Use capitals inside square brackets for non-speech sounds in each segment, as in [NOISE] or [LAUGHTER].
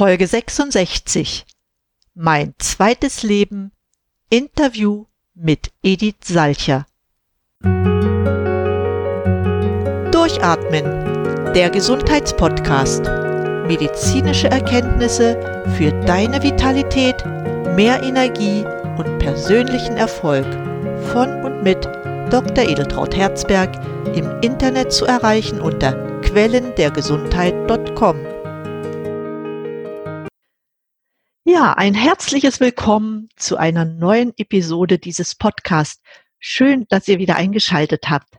Folge 66. Mein zweites Leben. Interview mit Edith Salcher. Durchatmen. Der Gesundheitspodcast. Medizinische Erkenntnisse für deine Vitalität, mehr Energie und persönlichen Erfolg. Von und mit Dr. Edeltraut Herzberg im Internet zu erreichen unter quellendergesundheit.com. Ja, ein herzliches Willkommen zu einer neuen Episode dieses Podcasts. Schön, dass ihr wieder eingeschaltet habt.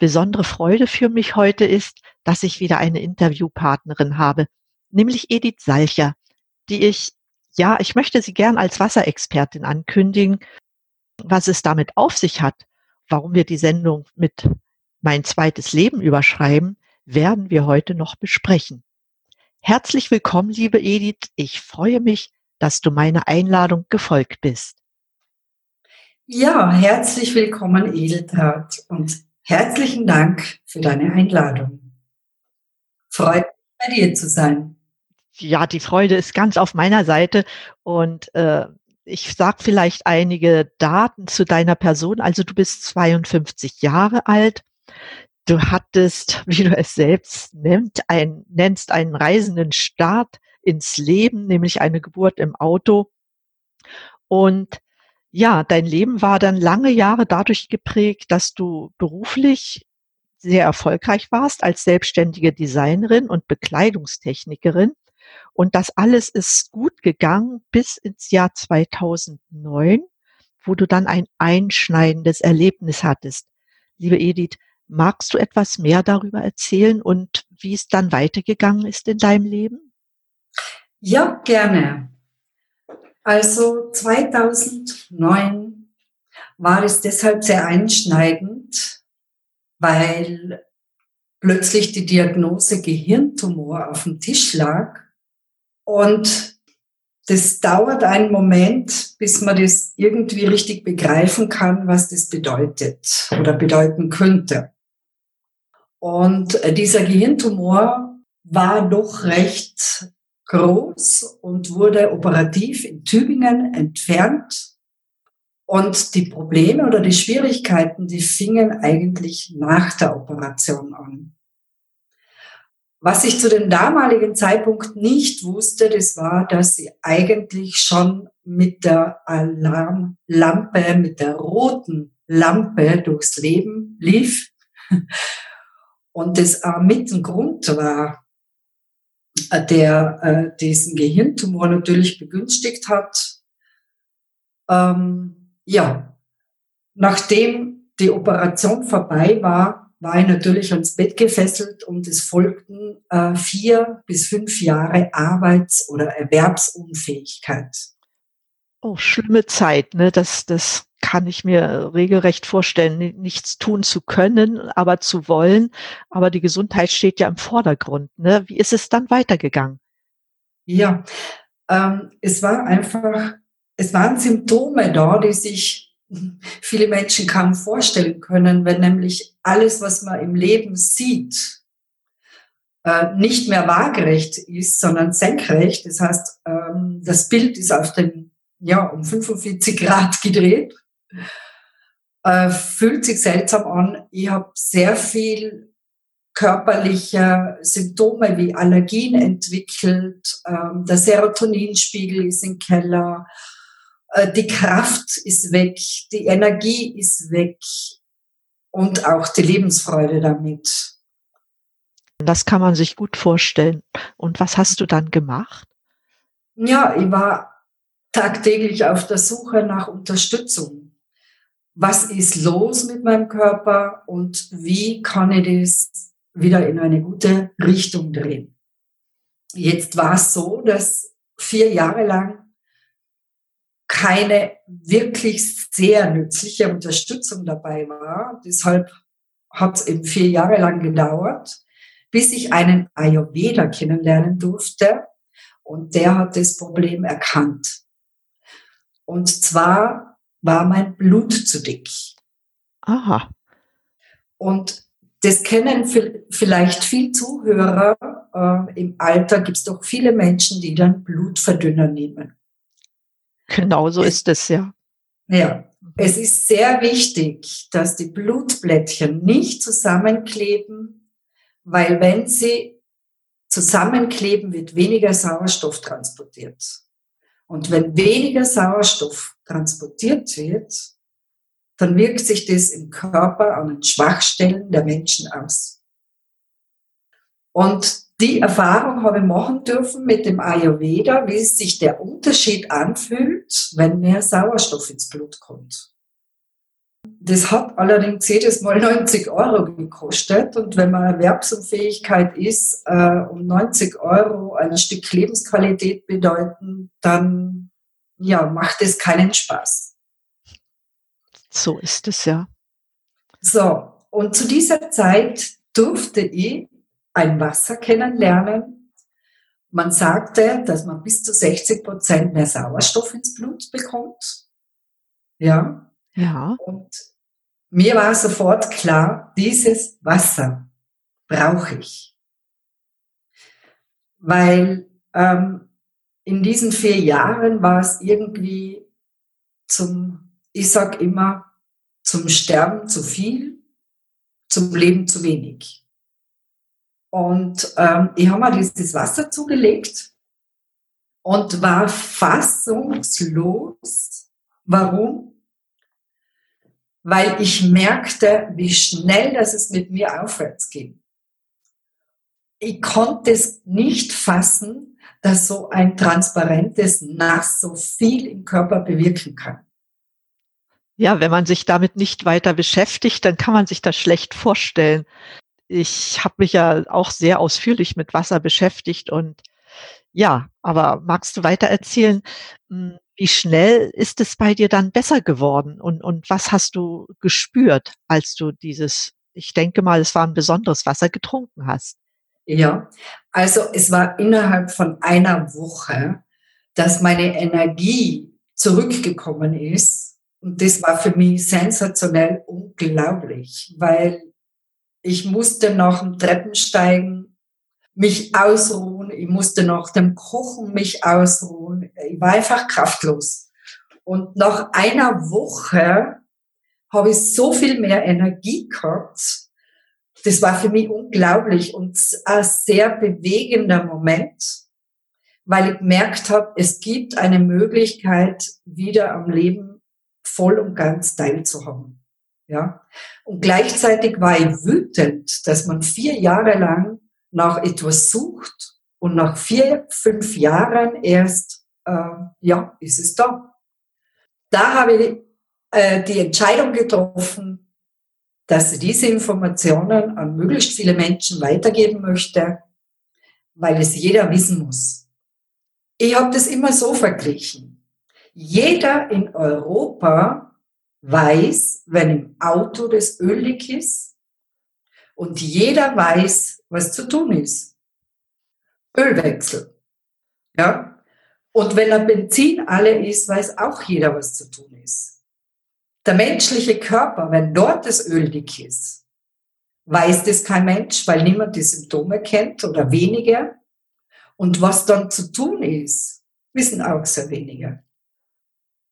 Besondere Freude für mich heute ist, dass ich wieder eine Interviewpartnerin habe, nämlich Edith Salcher, die ich, ja, ich möchte sie gern als Wasserexpertin ankündigen. Was es damit auf sich hat, warum wir die Sendung mit mein zweites Leben überschreiben, werden wir heute noch besprechen. Herzlich willkommen, liebe Edith. Ich freue mich, dass du meiner Einladung gefolgt bist. Ja, herzlich willkommen, Edeltraut, und herzlichen Dank für deine Einladung. Freut mich, bei dir zu sein. Ja, die Freude ist ganz auf meiner Seite und äh, ich sag vielleicht einige Daten zu deiner Person. Also du bist 52 Jahre alt. Du hattest, [LAUGHS] wie du es selbst nennt, ein, nennst, einen reisenden Start ins Leben, nämlich eine Geburt im Auto. Und ja, dein Leben war dann lange Jahre dadurch geprägt, dass du beruflich sehr erfolgreich warst als selbstständige Designerin und Bekleidungstechnikerin. Und das alles ist gut gegangen bis ins Jahr 2009, wo du dann ein einschneidendes Erlebnis hattest. Liebe Edith, magst du etwas mehr darüber erzählen und wie es dann weitergegangen ist in deinem Leben? Ja, gerne. Also 2009 war es deshalb sehr einschneidend, weil plötzlich die Diagnose Gehirntumor auf dem Tisch lag. Und das dauert einen Moment, bis man das irgendwie richtig begreifen kann, was das bedeutet oder bedeuten könnte. Und dieser Gehirntumor war doch recht groß und wurde operativ in Tübingen entfernt. Und die Probleme oder die Schwierigkeiten, die fingen eigentlich nach der Operation an. Was ich zu dem damaligen Zeitpunkt nicht wusste, das war, dass sie eigentlich schon mit der Alarmlampe, mit der roten Lampe durchs Leben lief. Und das auch mit ein Grund war, der äh, diesen Gehirntumor natürlich begünstigt hat. Ähm, ja, nachdem die Operation vorbei war, war ich natürlich ans Bett gefesselt und es folgten äh, vier bis fünf Jahre Arbeits- oder Erwerbsunfähigkeit. Oh, schlimme Zeit, ne? Das, das kann ich mir regelrecht vorstellen, nichts tun zu können, aber zu wollen. Aber die Gesundheit steht ja im Vordergrund. Ne? Wie ist es dann weitergegangen? Ja, ähm, es war einfach, es waren Symptome da, die sich viele Menschen kaum vorstellen können, wenn nämlich alles, was man im Leben sieht, äh, nicht mehr waagerecht ist, sondern senkrecht. Das heißt, ähm, das Bild ist auf den, ja, um 45 Grad gedreht äh, fühlt sich seltsam an. Ich habe sehr viel körperliche Symptome wie Allergien entwickelt. Ähm, der Serotoninspiegel ist im Keller. Äh, die Kraft ist weg. Die Energie ist weg. Und auch die Lebensfreude damit. Das kann man sich gut vorstellen. Und was hast du dann gemacht? Ja, ich war tagtäglich auf der Suche nach Unterstützung was ist los mit meinem Körper und wie kann ich das wieder in eine gute Richtung drehen. Jetzt war es so, dass vier Jahre lang keine wirklich sehr nützliche Unterstützung dabei war. Deshalb hat es eben vier Jahre lang gedauert, bis ich einen Ayurveda kennenlernen durfte. Und der hat das Problem erkannt. Und zwar war mein Blut zu dick. Aha. Und das kennen vielleicht viel Zuhörer. Äh, Im Alter gibt es doch viele Menschen, die dann Blutverdünner nehmen. Genau so ist es, ja. Ja, es ist sehr wichtig, dass die Blutblättchen nicht zusammenkleben, weil wenn sie zusammenkleben, wird weniger Sauerstoff transportiert. Und wenn weniger Sauerstoff transportiert wird, dann wirkt sich das im Körper an den Schwachstellen der Menschen aus. Und die Erfahrung habe ich machen dürfen mit dem Ayurveda, wie sich der Unterschied anfühlt, wenn mehr Sauerstoff ins Blut kommt. Das hat allerdings jedes Mal [LAUGHS] 90 Euro gekostet und wenn man Erwerbsunfähigkeit ist äh, um 90 Euro ein Stück Lebensqualität bedeuten, dann ja, macht es keinen Spaß. So ist es ja. So, und zu dieser Zeit durfte ich ein Wasser kennenlernen. Man sagte, dass man bis zu 60 Prozent mehr Sauerstoff ins Blut bekommt. Ja. Ja. Und mir war sofort klar, dieses Wasser brauche ich. Weil ähm, in diesen vier Jahren war es irgendwie zum, ich sag immer, zum Sterben zu viel, zum Leben zu wenig. Und ähm, ich habe mir dieses Wasser zugelegt und war fassungslos. Warum? Weil ich merkte, wie schnell das es mit mir aufwärts ging. Ich konnte es nicht fassen, dass so ein transparentes Nass so viel im Körper bewirken kann. Ja, wenn man sich damit nicht weiter beschäftigt, dann kann man sich das schlecht vorstellen. Ich habe mich ja auch sehr ausführlich mit Wasser beschäftigt und ja, aber magst du weiter erzählen, hm, wie schnell ist es bei dir dann besser geworden und, und was hast du gespürt, als du dieses, ich denke mal, es war ein besonderes Wasser getrunken hast? Ja, also es war innerhalb von einer Woche, dass meine Energie zurückgekommen ist. Und das war für mich sensationell unglaublich, weil ich musste nach dem Treppensteigen mich ausruhen. Ich musste nach dem Kochen mich ausruhen. Ich war einfach kraftlos. Und nach einer Woche habe ich so viel mehr Energie gehabt. Das war für mich unglaublich und ein sehr bewegender Moment, weil ich gemerkt habe, es gibt eine Möglichkeit, wieder am Leben voll und ganz teilzuhaben. Ja. Und gleichzeitig war ich wütend, dass man vier Jahre lang nach etwas sucht und nach vier, fünf Jahren erst, äh, ja, ist es da. Da habe ich äh, die Entscheidung getroffen, dass ich diese Informationen an möglichst viele Menschen weitergeben möchte, weil es jeder wissen muss. Ich habe das immer so verglichen. Jeder in Europa weiß, wenn im Auto das Öl leck ist und jeder weiß, was zu tun ist. Ölwechsel. Ja? Und wenn ein Benzin alle ist, weiß auch jeder, was zu tun ist. Der menschliche Körper, wenn dort das Öl dick ist, weiß das kein Mensch, weil niemand die Symptome kennt oder weniger. Und was dann zu tun ist, wissen auch sehr wenige.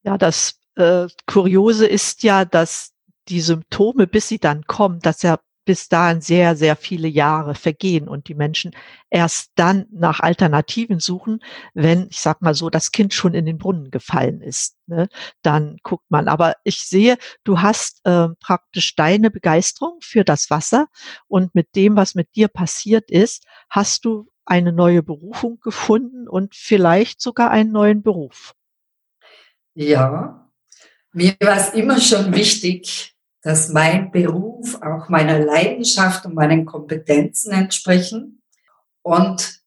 Ja, das äh, Kuriose ist ja, dass die Symptome, bis sie dann kommen, dass ja bis dahin sehr, sehr viele Jahre vergehen und die Menschen erst dann nach Alternativen suchen, wenn, ich sag mal so, das Kind schon in den Brunnen gefallen ist. Ne? Dann guckt man. Aber ich sehe, du hast äh, praktisch deine Begeisterung für das Wasser und mit dem, was mit dir passiert ist, hast du eine neue Berufung gefunden und vielleicht sogar einen neuen Beruf. Ja, mir war es immer schon wichtig, dass mein Beruf auch meiner [LAUGHS] Leidenschaft und meinen Kompetenzen entsprechen. Und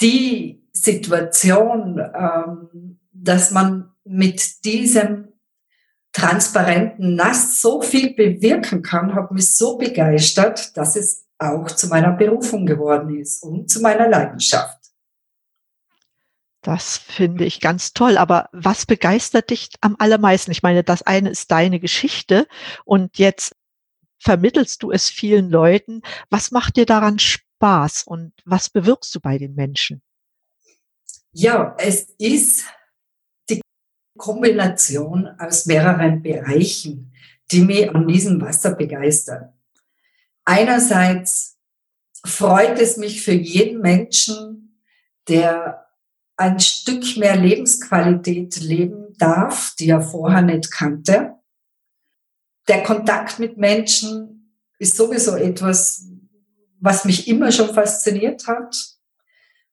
die Situation, ähm, dass man mit diesem transparenten Nass so viel bewirken kann, hat mich so begeistert, dass es auch zu meiner Berufung geworden ist und zu meiner Leidenschaft. Das finde ich ganz toll. Aber was begeistert dich am allermeisten? Ich meine, das eine ist deine Geschichte und jetzt vermittelst du es vielen Leuten. Was macht dir daran Spaß und was bewirkst du bei den Menschen? Ja, es ist die Kombination aus mehreren Bereichen, die mich an diesem Wasser begeistern. Einerseits freut es mich für jeden Menschen, der ein Stück mehr Lebensqualität leben darf, die er vorher nicht kannte. Der Kontakt mit Menschen ist sowieso etwas, was mich immer schon fasziniert hat.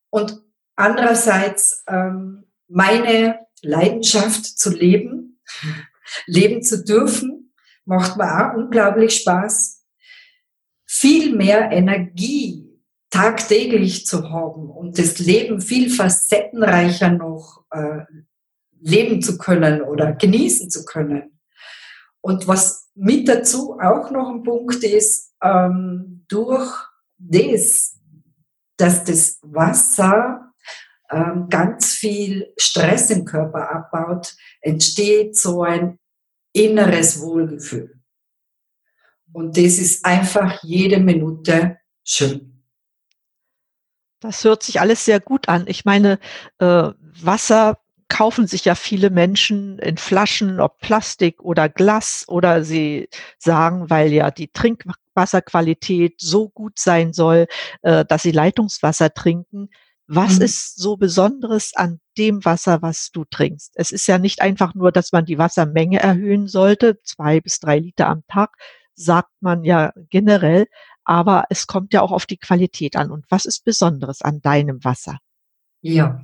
Und andererseits ähm, meine Leidenschaft zu leben, [LAUGHS] leben zu dürfen, macht mir auch unglaublich Spaß. Viel mehr Energie tagtäglich zu haben und das Leben viel facettenreicher noch äh, leben zu können oder genießen zu können. Und was mit dazu auch noch ein Punkt ist, ähm, durch das, dass das Wasser ähm, ganz viel Stress im Körper abbaut, entsteht so ein inneres Wohlgefühl. Und das ist einfach jede Minute schön. Das hört sich alles sehr gut an. Ich meine, äh, Wasser kaufen sich ja viele Menschen in Flaschen, ob Plastik oder Glas, oder sie sagen, weil ja die Trinkwasserqualität so gut sein soll, äh, dass sie Leitungswasser trinken. Was mhm. ist so Besonderes an dem Wasser, was du trinkst? Es ist ja nicht einfach nur, dass man die Wassermenge erhöhen sollte, zwei bis drei Liter am Tag, sagt man ja generell, aber es kommt ja auch auf die Qualität an. Und was ist Besonderes an deinem Wasser? Ja,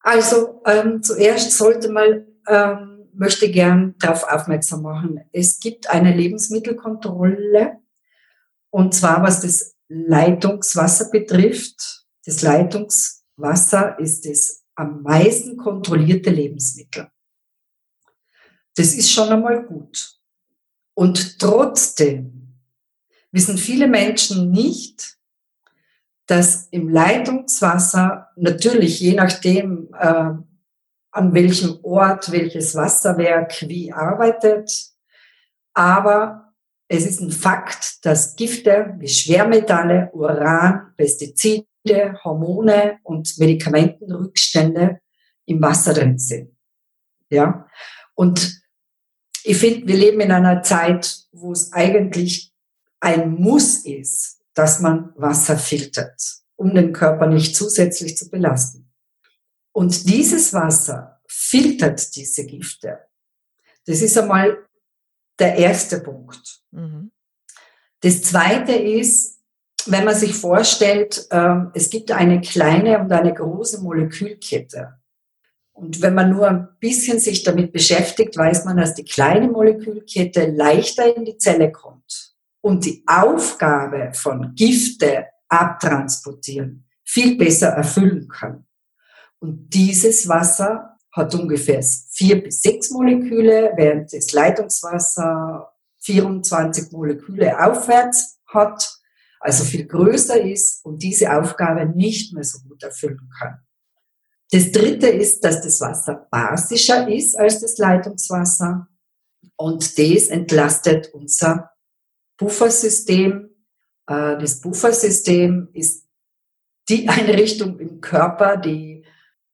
also ähm, zuerst sollte man, ähm, möchte gern darauf aufmerksam machen, es gibt eine Lebensmittelkontrolle und zwar was das Leitungswasser betrifft. Das Leitungswasser ist das am meisten kontrollierte Lebensmittel. Das ist schon einmal gut. Und trotzdem wissen viele Menschen nicht, dass im Leitungswasser natürlich je nachdem, äh, an welchem Ort welches Wasserwerk wie arbeitet, aber es ist ein Fakt, dass Gifte wie Schwermetalle, Uran, Pestizide, Hormone und Medikamentenrückstände im Wasser drin sind. Ja. Und ich finde, wir leben in einer Zeit, wo es eigentlich ein Muss ist, dass man Wasser filtert, um den Körper nicht zusätzlich zu belasten. Und dieses Wasser filtert diese Gifte. Das ist einmal der erste Punkt. Mhm. Das zweite ist, wenn man sich vorstellt, ähm, es gibt eine kleine und eine große Molekülkette. Und wenn man nur ein bisschen sich damit beschäftigt, weiß man, dass die kleine Molekülkette leichter in die Zelle kommt und die Aufgabe von Gifte abtransportieren viel besser erfüllen kann. Und dieses Wasser hat ungefähr vier bis sechs Moleküle, während das Leitungswasser 24 Moleküle aufwärts hat, also viel größer ist und diese Aufgabe nicht mehr so gut erfüllen kann. Das dritte ist, dass das Wasser basischer ist als das Leitungswasser und das entlastet unser Puffersystem. Äh, das Puffersystem ist die Einrichtung im Körper, die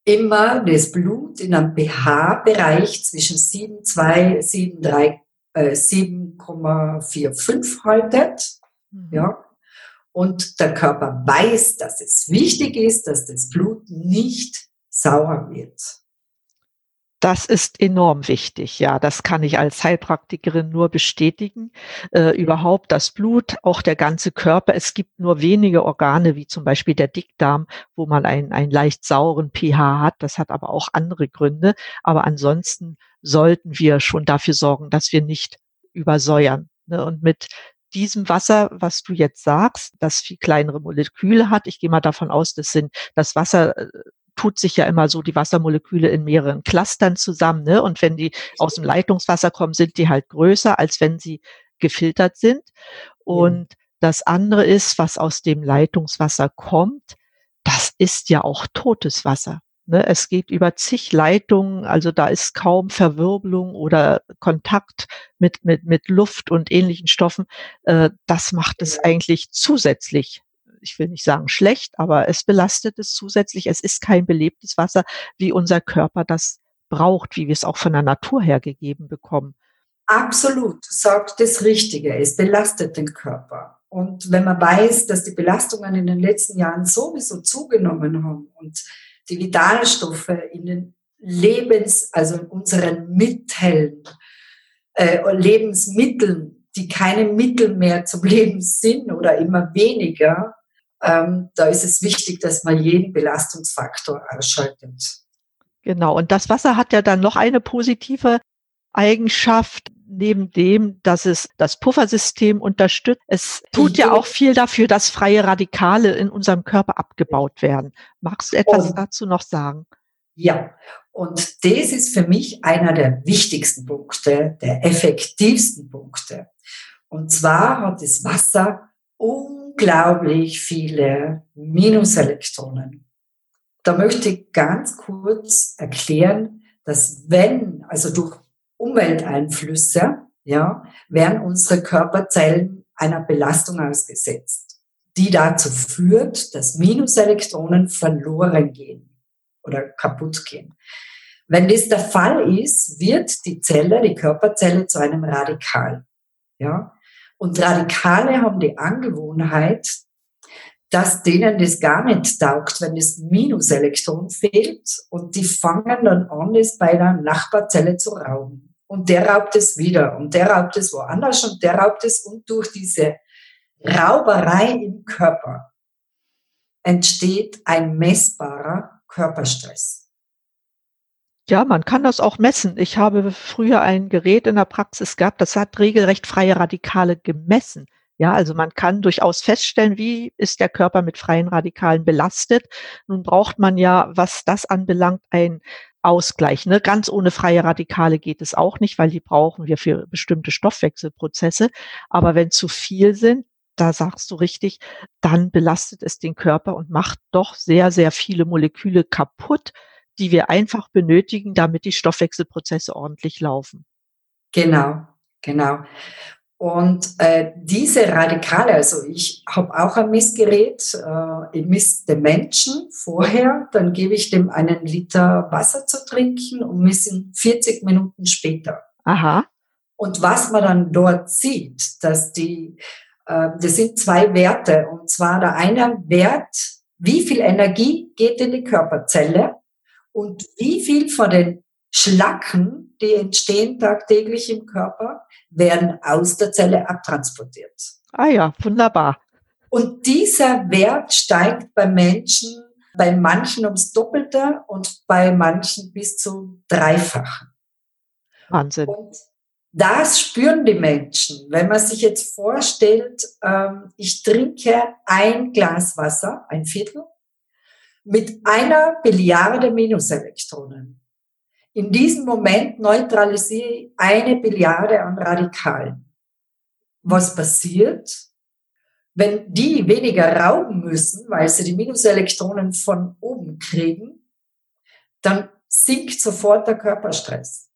immer das Blut in einem pH-Bereich zwischen 7,2, 7,45 haltet. Mhm. Ja. Und der Körper weiß, dass es wichtig ist, dass das Blut nicht sauer wird. Das ist enorm wichtig. Ja, das kann ich als Heilpraktikerin nur bestätigen. Äh, überhaupt das Blut, auch der ganze Körper. Es gibt nur wenige Organe, wie zum Beispiel der Dickdarm, wo man einen, einen leicht sauren pH hat. Das hat aber auch andere Gründe. Aber ansonsten sollten wir schon dafür sorgen, dass wir nicht übersäuern. Ne? Und mit diesem Wasser, was du jetzt sagst, das viel kleinere Moleküle hat. Ich gehe mal davon aus, das sind das Wasser äh, tut sich ja immer so die Wassermoleküle in mehreren Clustern zusammen. Ne? Und wenn die aus dem Leitungswasser kommen, sind die halt größer, als wenn sie gefiltert sind. Und ja. das andere ist, was aus dem Leitungswasser kommt, das ist ja auch totes Wasser. Ne, es geht über zig Leitungen, also da ist kaum Verwirbelung oder Kontakt mit, mit, mit Luft und ähnlichen Stoffen. Äh, das macht es eigentlich zusätzlich. Ich will nicht sagen schlecht, aber es belastet es zusätzlich. Es ist kein belebtes Wasser, wie unser Körper das braucht, wie wir es auch von der Natur her gegeben bekommen. Absolut, du sagst das Richtige. Es belastet den Körper. Und wenn man weiß, dass die Belastungen in den letzten Jahren sowieso zugenommen haben und die Vitalstoffe in den Lebens, also in unseren Mitteln, äh, Lebensmitteln, die keine Mittel mehr zum [LAUGHS] Leben sind oder immer weniger, ähm, da ist es wichtig, dass man jeden Belastungsfaktor ausschaltet. Genau. Und das Wasser hat ja dann noch eine positive Eigenschaft, neben dem, dass es das Puffersystem unterstützt. Es tut ja auch viel dafür, dass freie Radikale in unserem Körper abgebaut werden. Magst du etwas und, dazu noch sagen? Ja, und das ist für mich einer der wichtigsten Punkte, der effektivsten Punkte. Und zwar hat das Wasser unglaublich viele Minuselektronen. Da möchte ich ganz kurz erklären, dass wenn, also durch Umwelteinflüsse, ja, werden unsere Körperzellen einer Belastung ausgesetzt, die dazu führt, dass Minuselektronen verloren gehen oder kaputt gehen. Wenn das der Fall ist, wird die Zelle, die Körperzelle zu einem Radikal. Ja? Und Radikale haben die Angewohnheit, dass denen das gar nicht taugt, wenn das Minuselektron fehlt und die fangen dann an, das bei der Nachbarzelle zu rauben und der raubt es wieder und der raubt es woanders und der raubt es und durch diese Rauberei im Körper entsteht ein messbarer Körperstress. Ja, man kann das auch messen. Ich habe früher ein Gerät in der Praxis gehabt, das hat regelrecht freie Radikale gemessen. Ja, also man kann durchaus feststellen, wie ist der Körper mit freien Radikalen belastet. Nun braucht man ja, was das anbelangt, ein Ausgleich. Ne? Ganz ohne freie Radikale geht es auch nicht, weil die brauchen wir für bestimmte Stoffwechselprozesse. Aber wenn zu viel sind, da sagst du richtig, dann belastet es den Körper und macht doch sehr, sehr viele Moleküle kaputt, die wir einfach benötigen, damit die Stoffwechselprozesse ordentlich laufen. Genau, genau. Und äh, diese Radikale, also ich habe auch ein Messgerät, äh, ich misst den Menschen vorher, dann gebe ich dem einen Liter Wasser zu trinken und messen 40 Minuten später. Aha. Und was man dann dort sieht, dass die, äh, das sind zwei Werte. Und zwar der eine Wert, wie viel Energie geht in die Körperzelle und wie viel von den Schlacken, die entstehen tagtäglich im Körper, werden aus der Zelle abtransportiert. Ah ja, wunderbar. Und dieser Wert steigt bei Menschen, bei manchen ums Doppelte und bei manchen bis zu dreifachen. Wahnsinn. Und das spüren die Menschen. Wenn man sich jetzt vorstellt, ähm, ich trinke ein Glas Wasser, ein Viertel, mit einer Billiarde Minuselektronen. In diesem Moment neutralisiere ich eine Billiarde an Radikalen. Was passiert, wenn die weniger rauben müssen, weil sie die Minuselektronen von oben kriegen, dann sinkt sofort der Körperstress.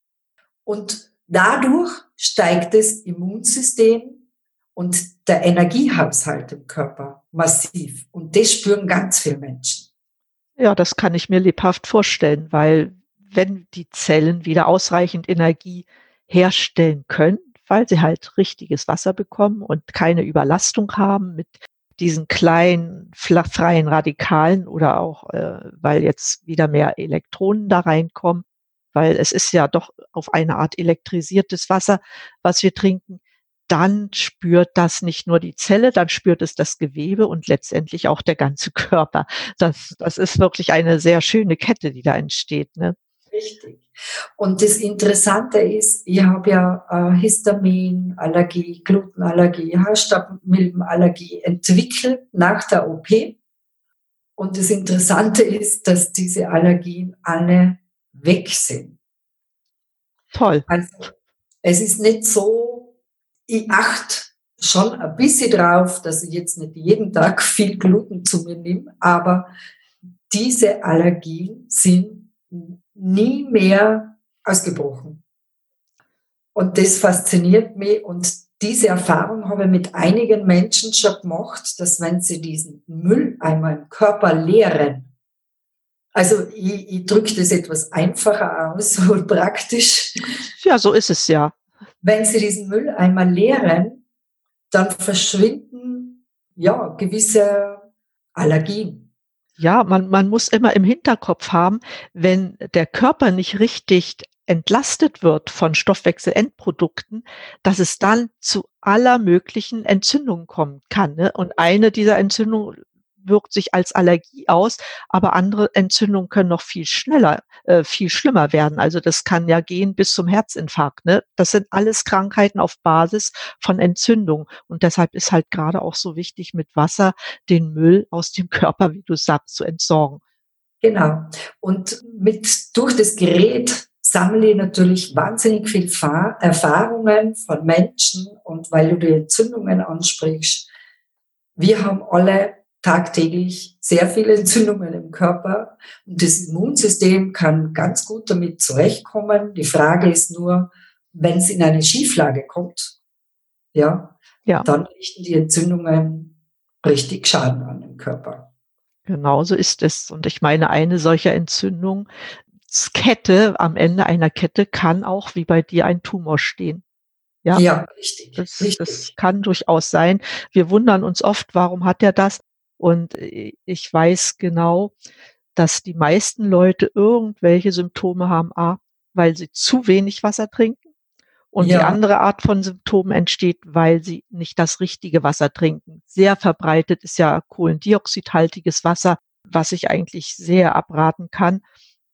Und dadurch steigt das Immunsystem und der Energiehaushalt im Körper massiv. Und das spüren ganz viele Menschen. Ja, das kann ich mir lebhaft vorstellen, weil wenn die Zellen wieder ausreichend Energie herstellen können, weil sie halt richtiges Wasser bekommen und keine Überlastung haben mit diesen kleinen freien Radikalen oder auch, äh, weil jetzt wieder mehr Elektronen da reinkommen, weil es ist ja doch auf eine Art elektrisiertes Wasser, was wir trinken, dann spürt das nicht nur die Zelle, dann spürt es das Gewebe und letztendlich auch der ganze [LAUGHS] Körper. Das, das ist wirklich eine sehr schöne Kette, die da entsteht. Ne? Richtig. Und das Interessante ist, ich habe ja äh, Histaminallergie, Glutenallergie, Haarstaubmilbenallergie entwickelt nach der OP. Und das Interessante ist, dass diese Allergien alle weg sind. Toll. Also, es ist nicht so, ich achte schon ein bisschen drauf, dass ich jetzt nicht jeden Tag [LAUGHS] viel Gluten zu mir nehme, aber diese Allergien sind nie mehr ausgebrochen. Und das fasziniert mich und diese Erfahrung habe ich mit einigen Menschen schon gemacht, dass wenn sie diesen Mülleimer im Körper leeren, also ich, ich drücke das etwas einfacher aus [LAUGHS] und praktisch. Ja, so ist es ja. Wenn sie diesen Mülleimer leeren, dann verschwinden ja gewisse Allergien. Ja, man, man muss immer im Hinterkopf haben, wenn der Körper nicht richtig entlastet wird von Stoffwechselendprodukten, dass es dann zu aller möglichen Entzündungen kommen kann. Ne? Und eine dieser Entzündungen wirkt sich als Allergie aus, aber andere Entzündungen können noch viel schneller, äh, viel schlimmer werden. Also das kann ja gehen bis zum Herzinfarkt. Ne? Das sind alles Krankheiten auf Basis von Entzündung. Und deshalb ist halt gerade auch so wichtig, mit Wasser den Müll aus dem [LAUGHS] Körper, wie du sagst, zu entsorgen. Genau. Und mit durch das Gerät sammle ich natürlich wahnsinnig viel Erfahrungen von Menschen und weil du die Entzündungen ansprichst, wir haben alle tagtäglich sehr viele Entzündungen im Körper und das Immunsystem kann ganz gut damit zurechtkommen. Die Frage ist nur, wenn es in eine Schieflage kommt, ja, ja. dann richten die Entzündungen richtig Schaden an im Körper. Genauso ist es. Und ich meine, eine solche Entzündung Kette, am Ende einer Kette kann auch wie bei dir ein Tumor stehen. Ja, ja richtig, das, richtig. Das kann durchaus sein. Wir wundern uns oft, warum hat er das? Und ich weiß genau, dass die meisten Leute irgendwelche Symptome haben, a, weil sie zu wenig Wasser trinken. Und ja. die andere Art von Symptomen entsteht, weil sie nicht das richtige Wasser trinken. Sehr verbreitet ist ja kohlendioxidhaltiges Wasser, was ich eigentlich sehr abraten kann.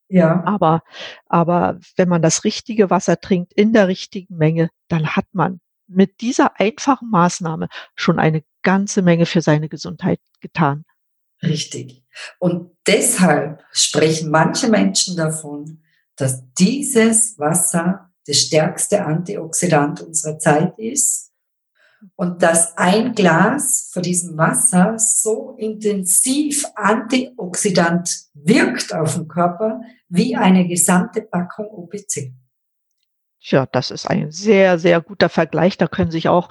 Ja. Aber, aber wenn man das richtige Wasser trinkt in der richtigen Menge, dann hat man mit dieser einfachen Maßnahme schon eine ganze Menge für seine Gesundheit getan. Richtig. Und deshalb sprechen manche Menschen davon, dass dieses Wasser das stärkste Antioxidant unserer Zeit ist und dass ein Glas von diesem Wasser so intensiv antioxidant wirkt auf den Körper wie eine gesamte Packung OPC. Tja, das ist ein sehr, sehr guter Vergleich. Da können sich auch,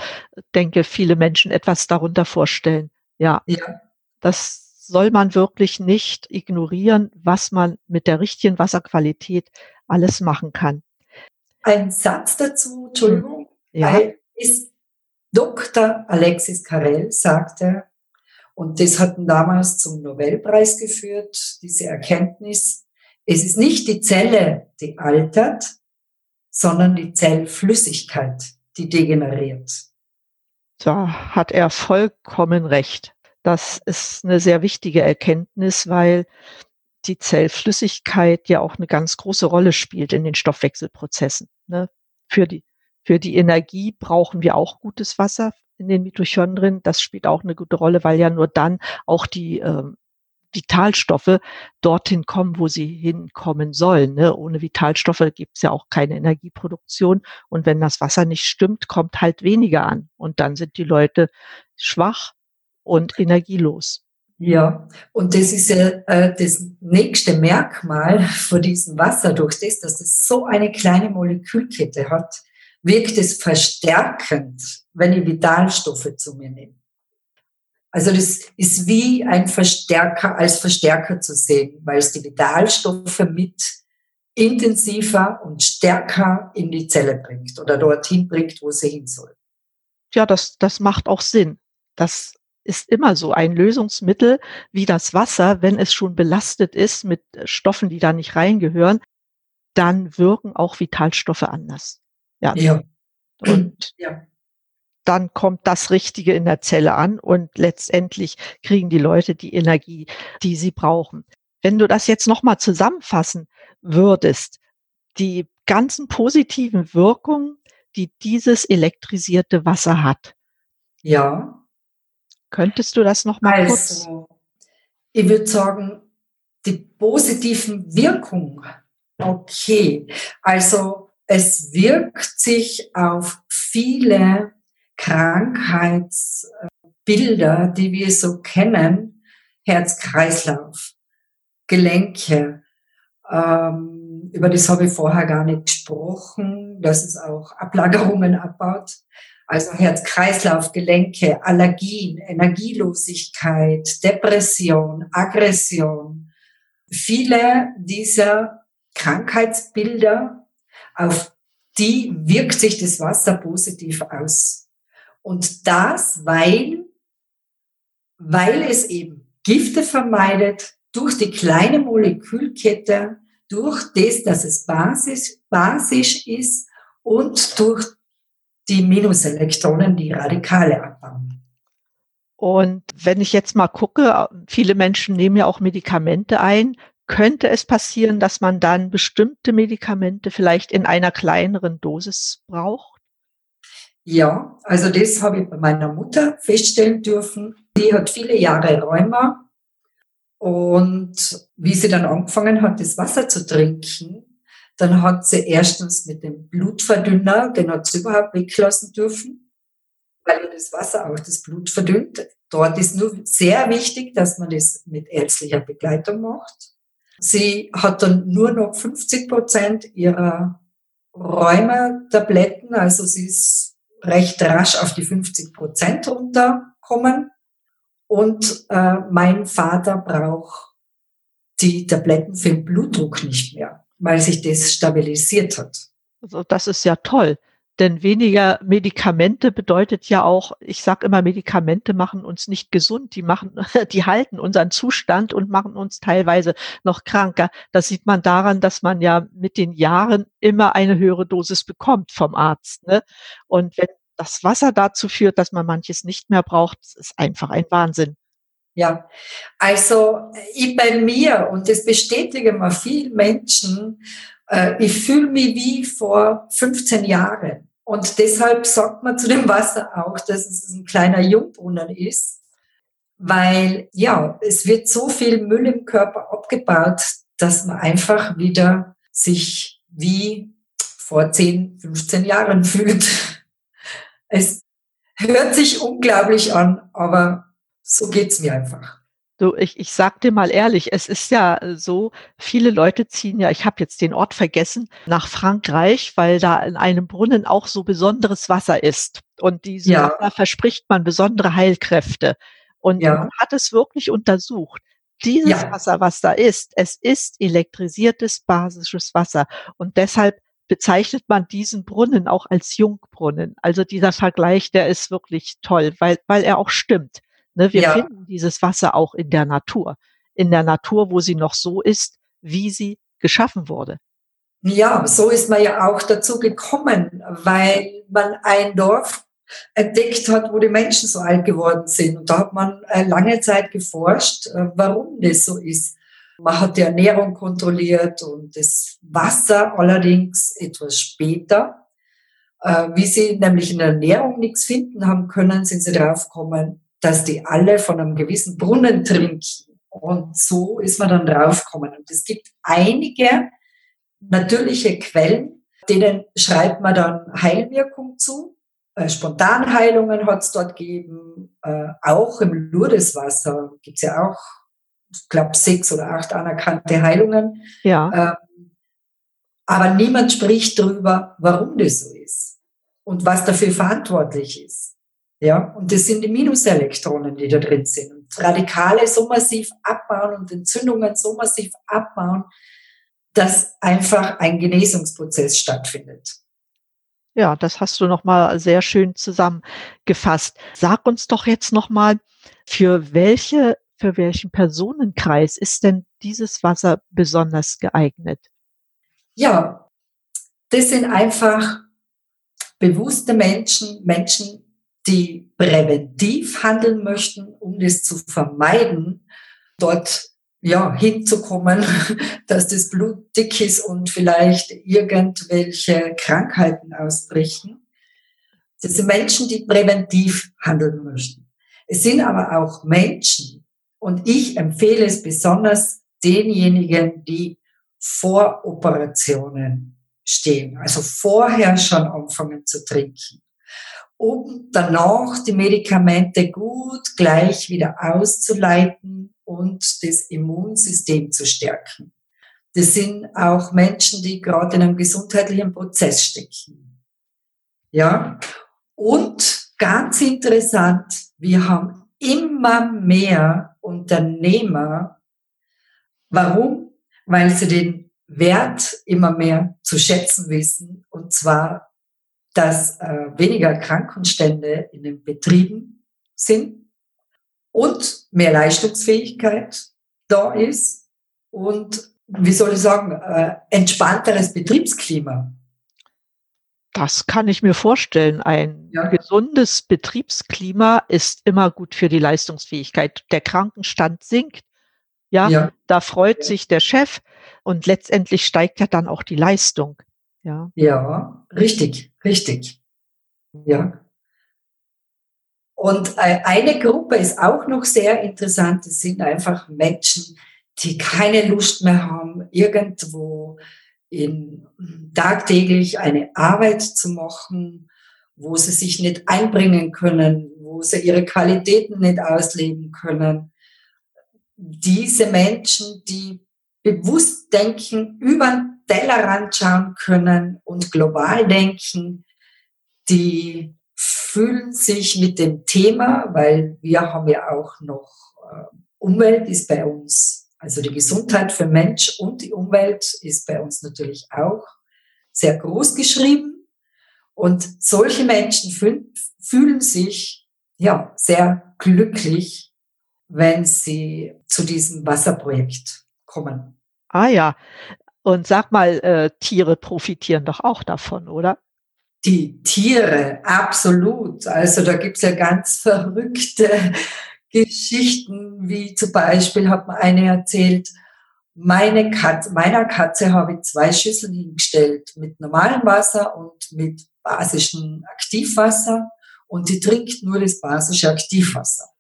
denke, viele Menschen etwas darunter vorstellen. Ja. ja. Das soll man wirklich nicht ignorieren, was man mit der richtigen Wasserqualität alles machen kann. Ein Satz dazu, Entschuldigung, ja. ist Dr. Alexis Carrel sagte, und das hat ihn damals zum Nobelpreis geführt, diese Erkenntnis, es ist nicht die Zelle, die altert, sondern die Zellflüssigkeit, die degeneriert. Da hat er vollkommen recht. Das ist eine sehr wichtige Erkenntnis, weil die Zellflüssigkeit ja auch eine ganz große Rolle spielt in den Stoffwechselprozessen. Ne? Für die für die Energie brauchen wir auch gutes Wasser in den Mitochondrien. Das spielt auch eine gute Rolle, weil ja nur dann auch die äh, Vitalstoffe dorthin kommen, wo sie hinkommen sollen. Ne? Ohne Vitalstoffe gibt es ja auch keine Energieproduktion. Und wenn das Wasser nicht stimmt, kommt halt weniger an. Und dann sind die Leute schwach und energielos. Ja, und das ist ja äh, das nächste Merkmal von diesem Wasser, durch das, dass es so eine kleine Molekülkette hat, wirkt es verstärkend, wenn ich Vitalstoffe zu mir nehme. Also das ist wie ein Verstärker als Verstärker zu sehen, weil es die Vitalstoffe mit intensiver und stärker in die Zelle bringt oder dorthin bringt, wo sie hin soll. Ja, das, das macht auch Sinn. Das ist immer so ein Lösungsmittel wie das Wasser, wenn es schon belastet ist mit Stoffen, die da nicht reingehören, dann wirken auch Vitalstoffe anders. Ja. ja. Und ja. Dann kommt das Richtige in der Zelle an und letztendlich kriegen die Leute die Energie, die sie brauchen. Wenn du das jetzt nochmal zusammenfassen würdest, die ganzen positiven Wirkungen, die dieses elektrisierte Wasser hat. Ja. Könntest du das nochmal also, kurz? Ich würde sagen, die positiven Wirkungen. Okay. Also es wirkt sich auf viele Krankheitsbilder, die wir so kennen, Herz-Kreislauf, Gelenke. Ähm, über das habe ich vorher gar nicht gesprochen, dass es auch Ablagerungen abbaut. Also Herz-Kreislauf, Gelenke, Allergien, Energielosigkeit, Depression, Aggression. Viele dieser Krankheitsbilder, auf die wirkt sich das Wasser positiv aus. Und das, weil, weil es eben Gifte vermeidet durch die kleine Molekülkette, durch das, dass es basisch, basisch ist und durch die Minuselektronen, die Radikale abbauen. Und wenn ich jetzt mal gucke, viele Menschen nehmen ja auch Medikamente ein. Könnte es passieren, dass man dann bestimmte Medikamente vielleicht in einer kleineren Dosis braucht? Ja, also das habe ich bei meiner Mutter feststellen dürfen. Die hat viele Jahre Rheuma und wie sie dann angefangen hat, das Wasser zu trinken, dann hat sie erstens mit dem Blutverdünner, den hat sie überhaupt weglassen dürfen, weil das Wasser auch das Blut verdünnt. Dort ist nur sehr wichtig, dass man das mit ärztlicher Begleitung macht. Sie hat dann nur noch 50 Prozent ihrer Rheumatabletten, also sie ist recht rasch auf die 50 Prozent runterkommen. Und äh, mein Vater braucht die Tabletten für den Blutdruck nicht mehr weil sich das stabilisiert hat. Also das ist ja toll. Denn weniger Medikamente bedeutet ja auch, ich sage immer, Medikamente machen uns nicht gesund, die machen, [LAUGHS] die halten unseren Zustand und machen uns teilweise noch kranker. Das sieht man daran, dass man ja mit den Jahren immer eine höhere Dosis bekommt vom Arzt. Ne? Und wenn das Wasser dazu führt, dass man manches nicht mehr braucht, ist einfach ein Wahnsinn. Ja, also ich bei mir, und das bestätigen mir viele Menschen, äh, ich fühle mich wie vor 15 Jahren. Und deshalb sagt man zu dem Wasser auch, dass es ein kleiner Jungbrunnen ist, weil ja, es wird so viel Müll im Körper abgebaut, dass man einfach wieder sich wie vor 10, 15 Jahren [LAUGHS] fühlt. Es hört sich unglaublich an, aber so geht's mir einfach. Du, ich, ich sag dir mal ehrlich, es ist ja so, viele Leute ziehen ja, ich habe jetzt den Ort vergessen, nach Frankreich, weil da in einem Brunnen auch so besonderes Wasser ist. Und diese ja. Wasser verspricht man besondere Heilkräfte. Und ja. man hat es wirklich untersucht. Dieses ja. Wasser, was da ist, es ist elektrisiertes basisches Wasser. Und deshalb bezeichnet man diesen Brunnen auch als Jungbrunnen. Also dieser Vergleich, der ist wirklich toll, weil, weil er auch stimmt. Ne, wir ja. finden dieses Wasser auch in der Natur. In der Natur, wo sie noch so ist, wie sie geschaffen wurde. Ja, so ist man ja auch dazu gekommen, weil man ein Dorf entdeckt hat, wo die Menschen so alt geworden sind. Und da hat man äh, lange Zeit geforscht, äh, warum das so ist. Man hat die Ernährung kontrolliert und das Wasser allerdings etwas später. Äh, wie sie nämlich in der Ernährung nichts finden haben können, sind sie draufgekommen, dass die alle von einem gewissen Brunnen trinken. Und so ist man dann draufgekommen. Und es gibt einige natürliche Quellen, denen schreibt man dann Heilwirkung zu. Äh, Spontanheilungen hat es dort gegeben. Äh, auch im Lourdeswasser gibt es ja auch, ich glaube, sechs oder acht anerkannte Heilungen. Ja. Ähm, aber niemand spricht darüber, warum das so ist und was dafür verantwortlich ist. Ja, und das sind die Minuselektronen, die da drin sind. Und Radikale so massiv abbauen und Entzündungen so massiv abbauen, dass einfach ein Genesungsprozess stattfindet. Ja, das hast du nochmal sehr schön zusammengefasst. Sag uns doch jetzt nochmal, für welche, für welchen Personenkreis ist denn dieses Wasser besonders geeignet? Ja, das sind einfach bewusste Menschen, Menschen, die präventiv handeln möchten, um das zu vermeiden, dort ja, hinzukommen, [LAUGHS] dass das Blut dick ist und vielleicht irgendwelche Krankheiten ausbrechen. Das sind Menschen, die präventiv handeln möchten. Es sind aber auch Menschen, und ich empfehle es besonders denjenigen, die vor Operationen stehen, also vorher schon anfangen zu trinken um danach die Medikamente gut gleich wieder auszuleiten und das Immunsystem zu stärken. Das sind auch Menschen, die gerade in einem gesundheitlichen Prozess stecken. Ja. Und ganz interessant, wir haben immer mehr Unternehmer. Warum? Weil sie den Wert immer mehr zu schätzen wissen. Und zwar, dass äh, weniger Krankenstände in den Betrieben sind und mehr Leistungsfähigkeit da ist und, wie soll ich sagen, äh, entspannteres Betriebsklima. Das kann ich mir vorstellen. Ein ja. gesundes Betriebsklima ist immer gut für die Leistungsfähigkeit. Der Krankenstand sinkt. Ja, ja. da freut sich der Chef und letztendlich steigt ja dann auch die Leistung. Ja, ja richtig, richtig. Ja. Und äh, eine Gruppe ist auch noch sehr interessant. Das sind einfach Menschen, die keine Lust mehr haben, irgendwo in, tagtäglich eine Arbeit zu machen, wo sie sich nicht einbringen können, wo sie ihre Qualitäten nicht ausleben können. Diese Menschen, die bewusst denken, über Tellerrand schauen können und global denken, die fühlen sich mit dem Thema, weil wir haben ja auch noch äh, Umwelt ist bei uns also die Gesundheit für Mensch und die Umwelt ist bei uns natürlich auch sehr groß geschrieben. Und solche Menschen fühlen, fühlen sich ja sehr glücklich, wenn sie zu diesem Wasserprojekt kommen. Ah ja. Und sag mal, äh, Tiere profitieren doch auch davon, oder? Die Tiere, absolut. Also da gibt's ja ganz [LAUGHS] verrückte Geschichten, wie zum Beispiel hat mir eine erzählt, meine Katze, meiner Katze habe ich zwei Schüsseln hingestellt mit normalem Wasser und mit basischem Aktivwasser und die trinkt nur das basische Aktivwasser.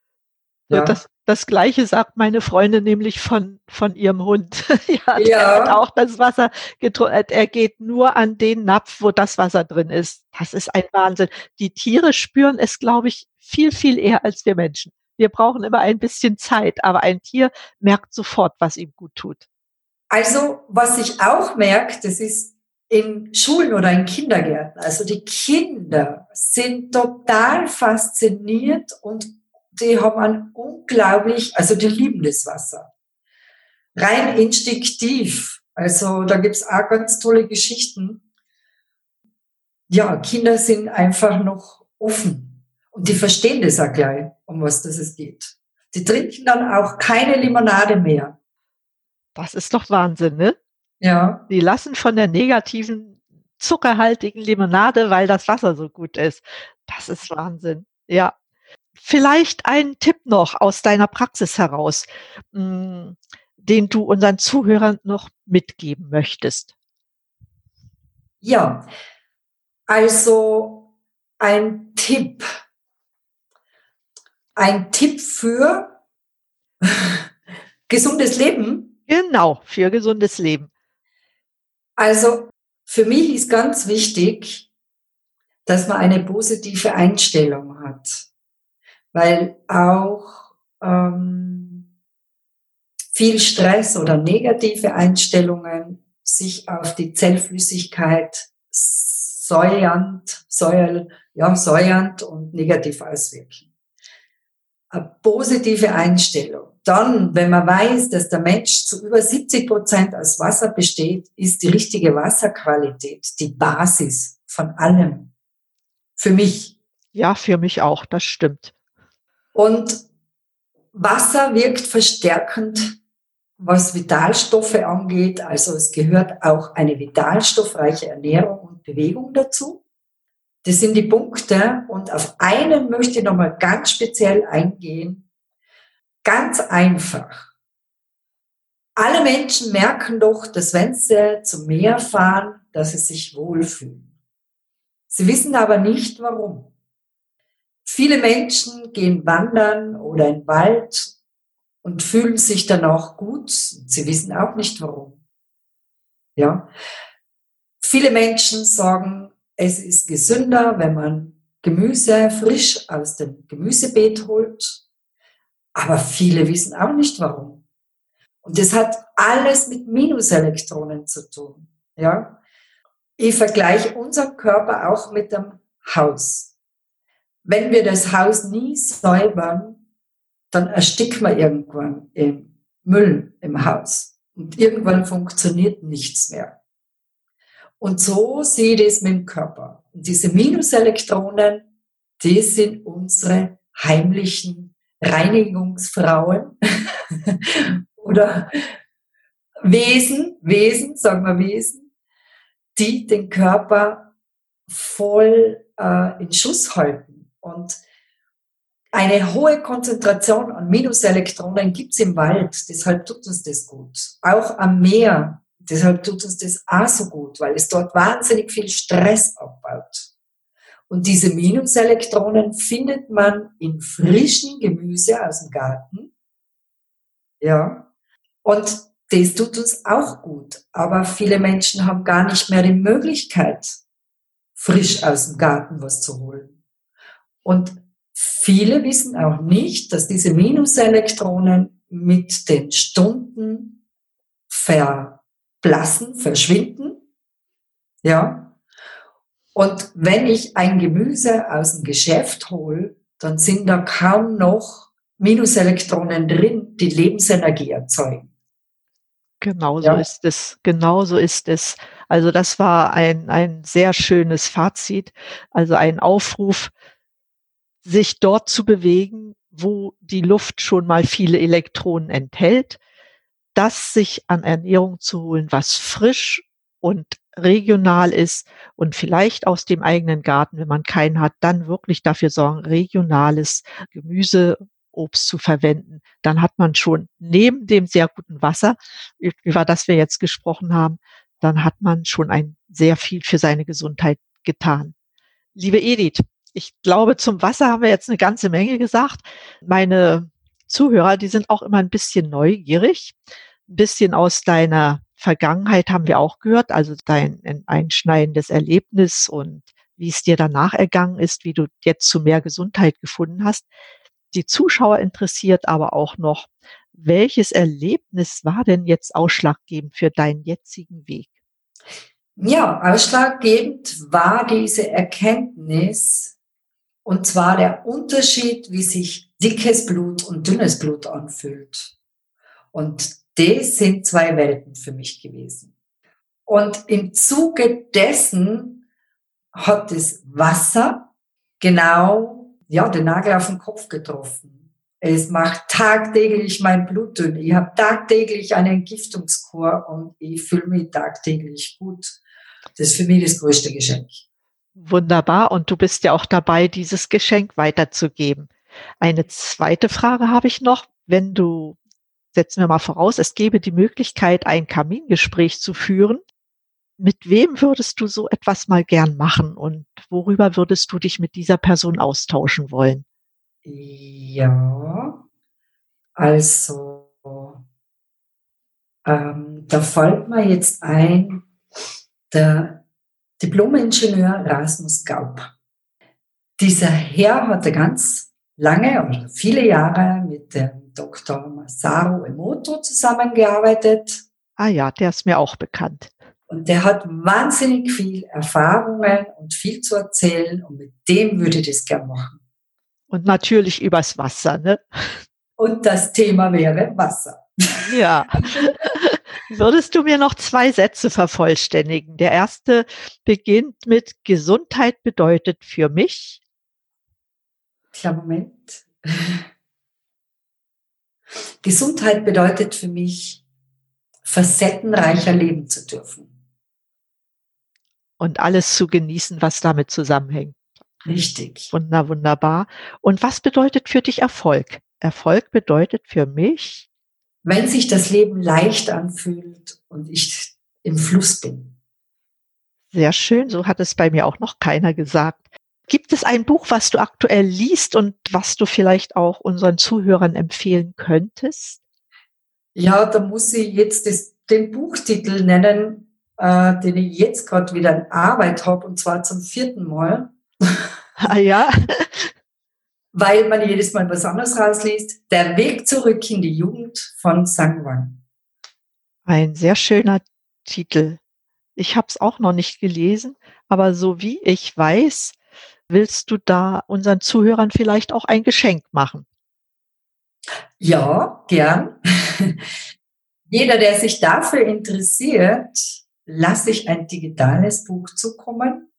Ja. ja das, das Gleiche sagt meine Freundin nämlich von, von ihrem Hund. [LAUGHS] ja, der ja. hat auch das Wasser getrunken. Er geht nur an den Napf, wo das Wasser drin ist. Das ist ein Wahnsinn. Die Tiere spüren es, glaube ich, viel, viel eher als wir Menschen. Wir brauchen immer ein bisschen Zeit, aber ein Tier merkt sofort, was ihm gut tut. Also, was ich auch merke, das ist in Schulen oder in Kindergärten. Also die Kinder sind total fasziniert und die haben ein unglaublich, also die lieben das Wasser. Rein instinktiv. Also da gibt's auch ganz tolle Geschichten. Ja, Kinder sind einfach noch offen und die verstehen das auch gleich, um was das es geht. Die trinken dann auch keine Limonade mehr. Das ist doch Wahnsinn, ne? Ja. Die lassen von der negativen, zuckerhaltigen Limonade, weil das Wasser so gut ist. Das ist Wahnsinn. Ja. Vielleicht ein Tipp noch aus deiner Praxis heraus, hm, den du unseren Zuhörern noch mitgeben möchtest. Ja, also ein Tipp, ein Tipp für [LAUGHS] gesundes Leben? Genau, für gesundes Leben. Also für mich ist ganz wichtig, dass man eine positive Einstellung hat, weil auch ähm, viel Stress oder negative Einstellungen sich auf die Zellflüssigkeit säuernd, säuer, ja, säuernd und negativ auswirken eine positive Einstellung. Dann, wenn man weiß, dass der Mensch zu über 70 Prozent aus Wasser besteht, ist die richtige Wasserqualität die Basis von allem. Für mich. Ja, für mich auch, das stimmt. Und Wasser wirkt verstärkend, was Vitalstoffe angeht. Also es gehört auch eine vitalstoffreiche Ernährung und Bewegung dazu. Das sind die Punkte und auf einen möchte ich nochmal ganz speziell eingehen. Ganz einfach. Alle Menschen merken doch, dass wenn sie zum Meer fahren, dass sie sich wohlfühlen. Sie wissen aber nicht warum. Viele Menschen gehen wandern oder in den Wald und fühlen sich dann auch gut. Sie wissen auch nicht warum. Ja. Viele Menschen sagen, es ist gesünder, wenn man Gemüse frisch aus dem Gemüsebeet holt. Aber viele wissen auch nicht warum. Und das hat alles mit Minuselektronen zu tun. Ja? Ich vergleiche unseren Körper auch mit dem Haus. Wenn wir das Haus nie säubern, dann ersticken wir irgendwann im Müll im Haus. Und irgendwann funktioniert nichts mehr. Und so sieht es mit dem Körper. Und diese Minuselektronen, die sind unsere heimlichen Reinigungsfrauen [LAUGHS] oder Wesen, Wesen, sagen wir Wesen, die den Körper voll äh, in Schuss halten. Und eine hohe Konzentration an Minuselektronen gibt's im Wald, deshalb tut uns das gut. Auch am Meer, deshalb tut uns das auch so gut, weil es dort wahnsinnig viel Stress abbaut. Und diese Minuselektronen findet man in frischen Gemüse aus dem Garten. Ja. Und das tut uns auch gut. Aber viele Menschen haben gar nicht mehr die Möglichkeit, frisch aus dem Garten was zu holen. Und viele wissen auch nicht, dass diese Minuselektronen mit den Stunden verblassen, verschwinden. Ja. Und wenn ich ein Gemüse aus dem Geschäft hole, dann sind da kaum noch Minuselektronen drin, die Lebensenergie erzeugen. Genau so ja. ist es. Genau so ist es. Also das war ein, ein sehr schönes Fazit. Also ein Aufruf, sich dort zu bewegen, wo die Luft schon mal viele Elektronen enthält, das sich an Ernährung zu holen, was frisch und regional ist und vielleicht aus dem eigenen Garten, wenn man keinen hat, dann wirklich dafür sorgen, regionales Gemüse Obst zu verwenden, dann hat man schon neben dem sehr guten Wasser, über das wir jetzt gesprochen haben, dann hat man schon ein sehr viel für seine Gesundheit getan. Liebe Edith, ich glaube, zum Wasser haben wir jetzt eine ganze Menge gesagt. Meine Zuhörer, die sind auch immer ein bisschen neugierig. Ein bisschen aus deiner Vergangenheit haben wir auch gehört, also dein einschneidendes Erlebnis und wie es dir danach ergangen ist, wie du jetzt zu mehr Gesundheit gefunden hast die Zuschauer interessiert aber auch noch, welches Erlebnis war denn jetzt ausschlaggebend für deinen jetzigen Weg? Ja, ausschlaggebend war diese Erkenntnis, und zwar der Unterschied, wie sich dickes Blut und dünnes Blut anfühlt. Und das sind zwei Welten für mich gewesen. Und im Zuge dessen hat das Wasser genau ja, den Nagel auf den Kopf getroffen. Es macht tagtäglich mein Blut dünn. Ich habe tagtäglich eine Entgiftungskur und ich fühle mich tagtäglich gut. Das ist für mich das größte Geschenk. Wunderbar. Und du bist ja auch dabei, dieses Geschenk weiterzugeben. Eine zweite Frage habe ich noch. Wenn du, setzen wir mal voraus, es gäbe die Möglichkeit, ein Kamingespräch zu führen, mit wem würdest du so etwas mal gern machen und worüber würdest du dich mit dieser Person austauschen wollen? Ja, also ähm, da fällt mir jetzt ein, der Diplom-Ingenieur Rasmus Gaub. Dieser Herr hatte ganz lange oder viele Jahre mit dem Dr. Masaru Emoto zusammengearbeitet. Ah ja, der ist mir auch bekannt. Und der hat wahnsinnig viel Erfahrungen und viel zu erzählen und mit dem würde ich das gern machen. Und natürlich übers Wasser, ne? Und das Thema wäre Wasser. Ja. [LAUGHS] Würdest du mir noch zwei Sätze vervollständigen? Der erste beginnt mit Gesundheit bedeutet für mich. Klar, Moment. Gesundheit bedeutet für mich, facettenreicher leben zu dürfen und alles zu genießen, was damit zusammenhängt. Richtig. Wunder, wunderbar. Und was bedeutet für dich Erfolg? Erfolg bedeutet für mich, wenn sich das Leben leicht anfühlt und ich im Fluss bin. Sehr schön, so hat es bei mir auch noch keiner gesagt. Gibt es ein Buch, was du aktuell liest und was du vielleicht auch unseren Zuhörern empfehlen könntest? Ja, da muss ich jetzt das, den Buchtitel nennen, äh, den ich jetzt gerade wieder in Arbeit habe, und zwar zum vierten Mal. Ah ja. Weil man jedes Mal was anderes rausliest. Der Weg zurück in die Jugend von Sang Wang. Ein sehr schöner Titel. Ich habe es auch noch nicht gelesen, aber so wie ich weiß, willst du da unseren Zuhörern vielleicht auch ein Geschenk machen? Ja, gern. [LAUGHS] Jeder, der sich dafür interessiert, lasse ich ein digitales Buch zukommen.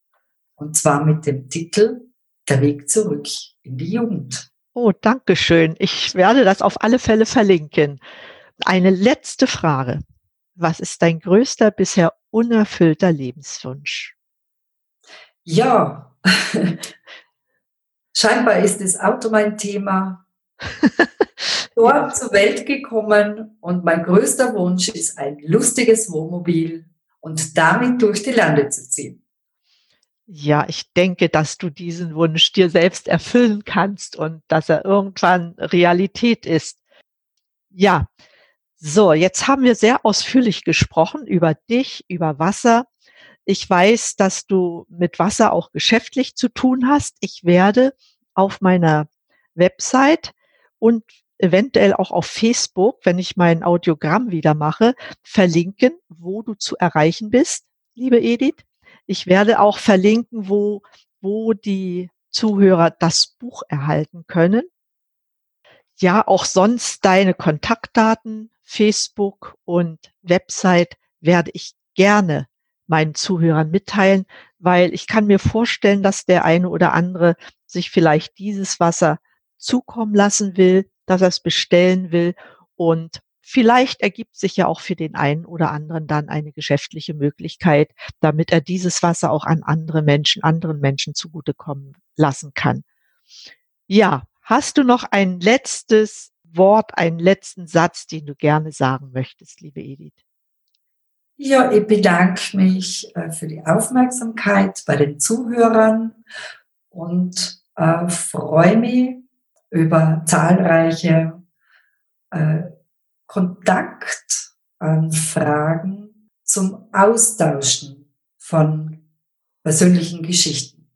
Und zwar mit dem Titel Der Weg zurück in die Jugend. Oh, danke schön. Ich werde das auf alle Fälle verlinken. Eine letzte Frage. Was ist dein größter bisher unerfüllter Lebenswunsch? Ja, [LAUGHS] scheinbar ist das Auto mein Thema. [LAUGHS] Dort zur Welt gekommen und mein größter Wunsch ist ein lustiges Wohnmobil und damit durch die Lande zu ziehen. Ja, ich denke, dass du diesen Wunsch dir selbst erfüllen kannst und dass er irgendwann Realität ist. Ja, so, jetzt haben wir sehr ausführlich gesprochen über dich, über Wasser. Ich weiß, dass du mit Wasser auch geschäftlich zu tun hast. Ich werde auf meiner Website und eventuell auch auf Facebook, wenn ich mein Audiogramm wieder mache, verlinken, wo du zu erreichen bist, liebe Edith. Ich werde auch verlinken, wo, wo die Zuhörer das Buch erhalten können. Ja, auch sonst deine Kontaktdaten, Facebook und Website werde ich gerne meinen Zuhörern mitteilen, weil ich kann mir vorstellen, dass der eine oder andere sich vielleicht dieses Wasser zukommen lassen will, dass er es bestellen will und Vielleicht ergibt sich ja auch für den einen oder anderen dann eine geschäftliche Möglichkeit, damit er dieses Wasser auch an andere Menschen, anderen Menschen zugutekommen lassen kann. Ja, hast du noch ein letztes Wort, einen letzten Satz, den du gerne sagen möchtest, liebe Edith? Ja, ich bedanke mich äh, für die Aufmerksamkeit bei den Zuhörern und äh, freue mich über zahlreiche äh, Kontaktanfragen zum Austauschen von persönlichen Geschichten.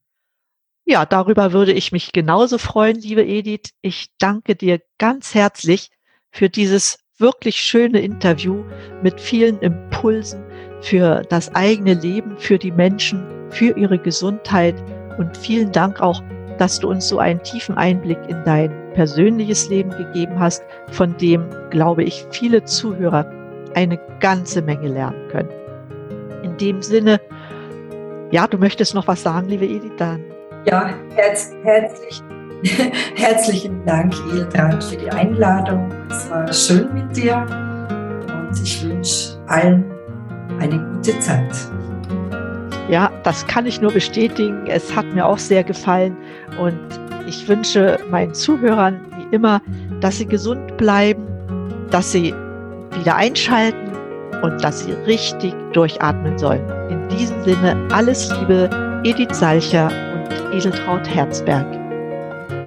Ja, darüber würde ich mich genauso freuen, liebe Edith. Ich danke dir ganz herzlich für dieses wirklich schöne Interview mit vielen Impulsen für das eigene Leben, für die Menschen, für ihre Gesundheit und vielen Dank auch, dass du uns so einen tiefen Einblick in dein persönliches Leben gegeben hast, von dem, glaube ich, viele Zuhörer eine ganze Menge lernen können. In dem Sinne, ja, du möchtest noch was sagen, liebe Edith. Ja, herz, herzlich, [LAUGHS] herzlichen Dank, Ildan, für die Einladung. Es war schön mit dir und ich wünsche allen eine gute Zeit. Ja, das kann ich nur bestätigen. Es hat mir auch sehr gefallen und ich wünsche meinen Zuhörern wie immer, dass sie gesund bleiben, dass sie wieder einschalten und dass sie richtig durchatmen sollen. In diesem Sinne alles Liebe, Edith Salcher und Edeltraut Herzberg.